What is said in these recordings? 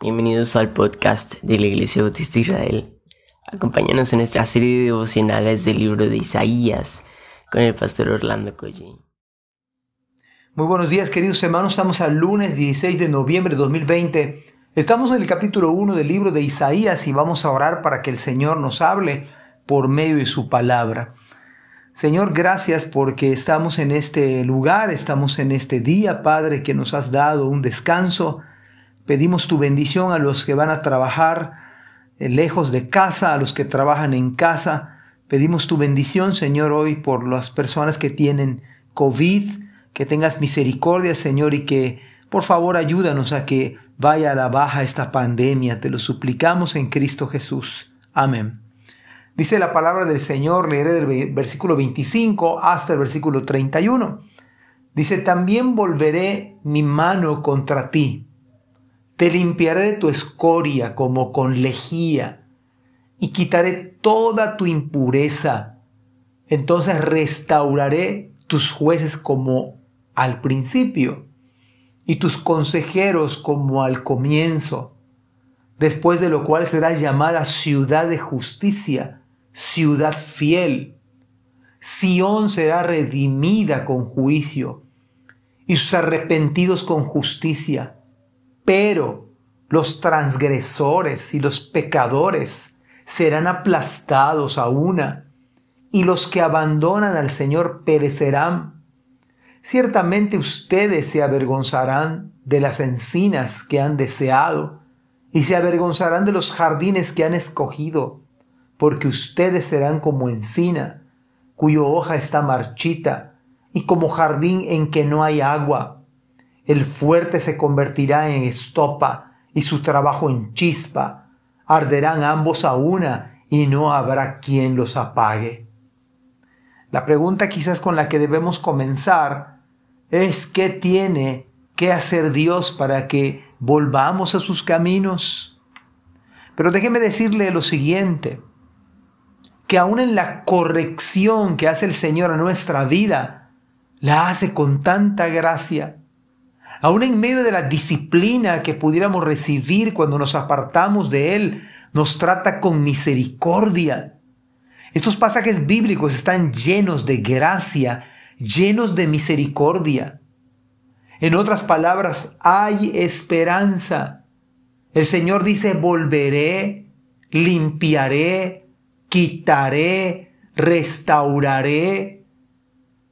Bienvenidos al podcast de la Iglesia Bautista Israel. Acompáñanos en nuestra serie de devocionales del libro de Isaías con el pastor Orlando Collín. Muy buenos días queridos hermanos, estamos al lunes 16 de noviembre de 2020. Estamos en el capítulo 1 del libro de Isaías y vamos a orar para que el Señor nos hable por medio de su palabra. Señor, gracias porque estamos en este lugar, estamos en este día, Padre, que nos has dado un descanso. Pedimos tu bendición a los que van a trabajar eh, lejos de casa, a los que trabajan en casa. Pedimos tu bendición, Señor, hoy por las personas que tienen COVID que tengas misericordia, Señor, y que por favor ayúdanos a que vaya a la baja esta pandemia. Te lo suplicamos en Cristo Jesús. Amén. Dice la palabra del Señor, leeré del versículo 25 hasta el versículo 31. Dice, también volveré mi mano contra ti. Te limpiaré de tu escoria como con lejía y quitaré toda tu impureza. Entonces restauraré tus jueces como al principio y tus consejeros como al comienzo, después de lo cual serás llamada ciudad de justicia, ciudad fiel. Sión será redimida con juicio y sus arrepentidos con justicia, pero los transgresores y los pecadores serán aplastados a una, y los que abandonan al Señor perecerán Ciertamente ustedes se avergonzarán de las encinas que han deseado y se avergonzarán de los jardines que han escogido, porque ustedes serán como encina, cuya hoja está marchita, y como jardín en que no hay agua. El fuerte se convertirá en estopa y su trabajo en chispa. Arderán ambos a una y no habrá quien los apague. La pregunta quizás con la que debemos comenzar es qué tiene que hacer Dios para que volvamos a sus caminos. Pero déjeme decirle lo siguiente, que aún en la corrección que hace el Señor a nuestra vida, la hace con tanta gracia. Aún en medio de la disciplina que pudiéramos recibir cuando nos apartamos de Él, nos trata con misericordia estos pasajes bíblicos están llenos de gracia, llenos de misericordia. En otras palabras, hay esperanza. El Señor dice, volveré, limpiaré, quitaré, restauraré,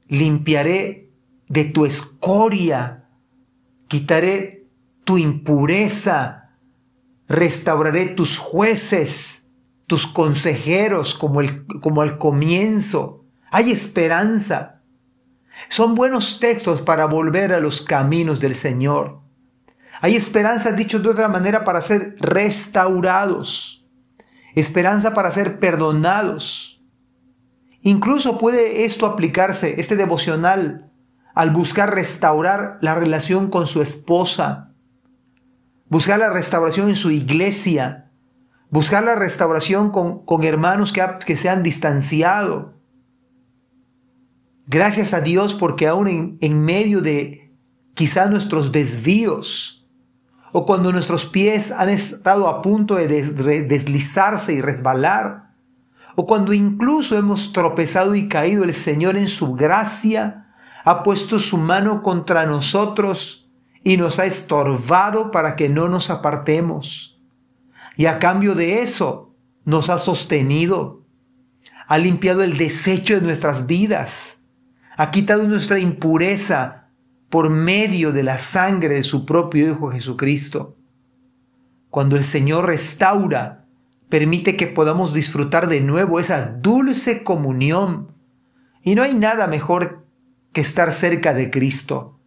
limpiaré de tu escoria, quitaré tu impureza, restauraré tus jueces tus consejeros como, el, como al comienzo. Hay esperanza. Son buenos textos para volver a los caminos del Señor. Hay esperanza, dicho de otra manera, para ser restaurados. Esperanza para ser perdonados. Incluso puede esto aplicarse, este devocional, al buscar restaurar la relación con su esposa, buscar la restauración en su iglesia, buscar la restauración con, hermanos que, que se han distanciado. Gracias a Dios porque aún en, medio de quizá nuestros desvíos o cuando nuestros pies han estado a punto de deslizarse y resbalar, o cuando incluso hemos tropezado y caído, el Señor en su gracia ha puesto su mano contra nosotros y nos ha estorbado para que no nos apartemos y a cambio de eso nos ha sostenido, ha limpiado el desecho de nuestras vidas, ha quitado nuestra impureza por medio de la sangre de su propio Hijo Jesucristo. Cuando el Señor restaura, permite que podamos disfrutar de nuevo esa dulce comunión. Y no hay nada mejor estar cerca de Cristo.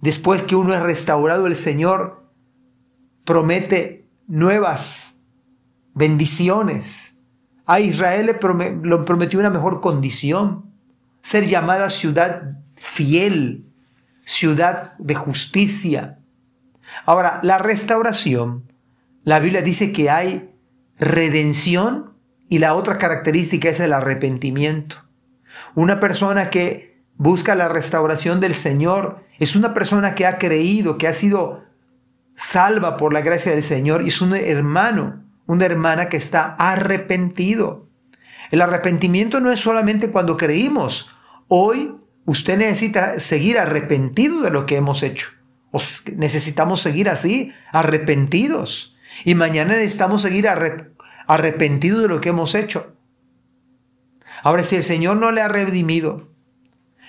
Después que uno es restaurado, el Señor promete nuevas bendiciones. A Israel le, prometió una mejor condición, ser llamada ciudad fiel, ciudad de justicia. Ahora, la restauración, la Biblia dice que hay redención y la otra característica es el arrepentimiento. Una persona que busca la restauración del Señor es una persona que ha creído, que ha sido salva por la gracia del Señor y es un hermano, una hermana que está arrepentido. El arrepentimiento no es solamente cuando creímos. Hoy usted necesita seguir arrepentido de lo que hemos hecho. Necesitamos seguir así, arrepentidos. Y mañana necesitamos seguir arrepentidos de lo que hemos hecho. Ahora, si el Señor no le ha redimido,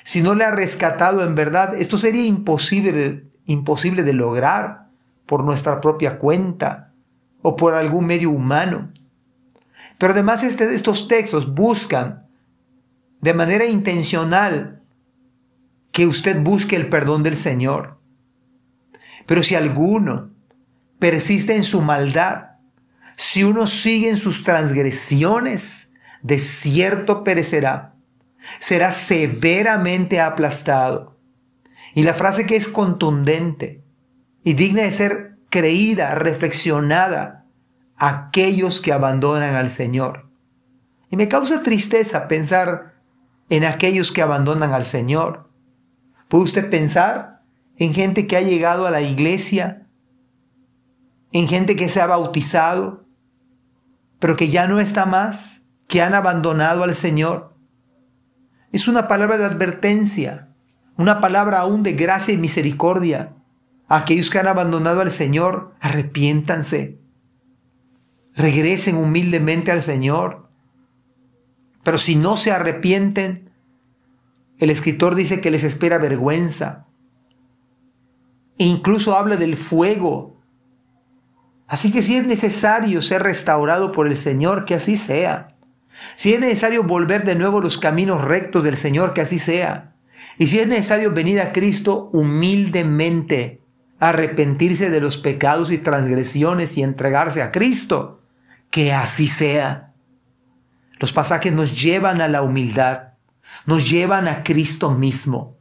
si no le ha rescatado en verdad, esto sería imposible, imposible de lograr por nuestra propia cuenta o por algún medio humano. Pero además este, estos textos buscan de manera intencional que usted busque el perdón del Señor. Pero si alguno persiste en su maldad, si uno sigue en sus transgresiones, de cierto perecerá, será severamente aplastado. Y la frase que es contundente y digna de ser creída, reflexionada, aquellos que abandonan al Señor. Y me causa tristeza pensar en aquellos que abandonan al Señor. ¿Puede usted pensar en gente que ha llegado a la iglesia, en gente que se ha bautizado, pero que ya no está más, que han abandonado al Señor? Es una palabra de advertencia, una palabra aún de gracia y misericordia. Aquellos que han abandonado al Señor, arrepiéntanse, regresen humildemente al Señor. Pero si no se arrepienten, el escritor dice que les espera vergüenza. E incluso habla del fuego. Así que si es necesario ser restaurado por el Señor, que así sea. Si es necesario volver de nuevo los caminos rectos del Señor, que así sea. Y si es necesario venir a Cristo humildemente, arrepentirse de los pecados y transgresiones y entregarse a Cristo, que así sea. Los pasajes nos llevan a la humildad, nos llevan a Cristo mismo.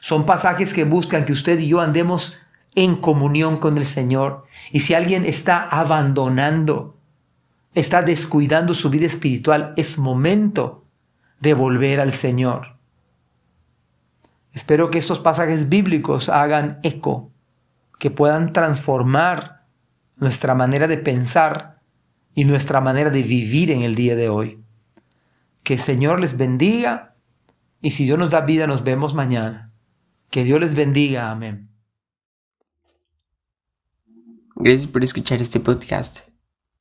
Son pasajes que buscan que usted y yo andemos en comunión con el Señor. Y si alguien está abandonando, está descuidando su vida espiritual, es momento de volver al Señor. Espero que estos pasajes bíblicos hagan eco, que puedan transformar nuestra manera de pensar y nuestra manera de vivir en el día de hoy. Que el Señor les bendiga y si Dios nos da vida nos vemos mañana. Que Dios les bendiga. Amén. Gracias por escuchar este podcast.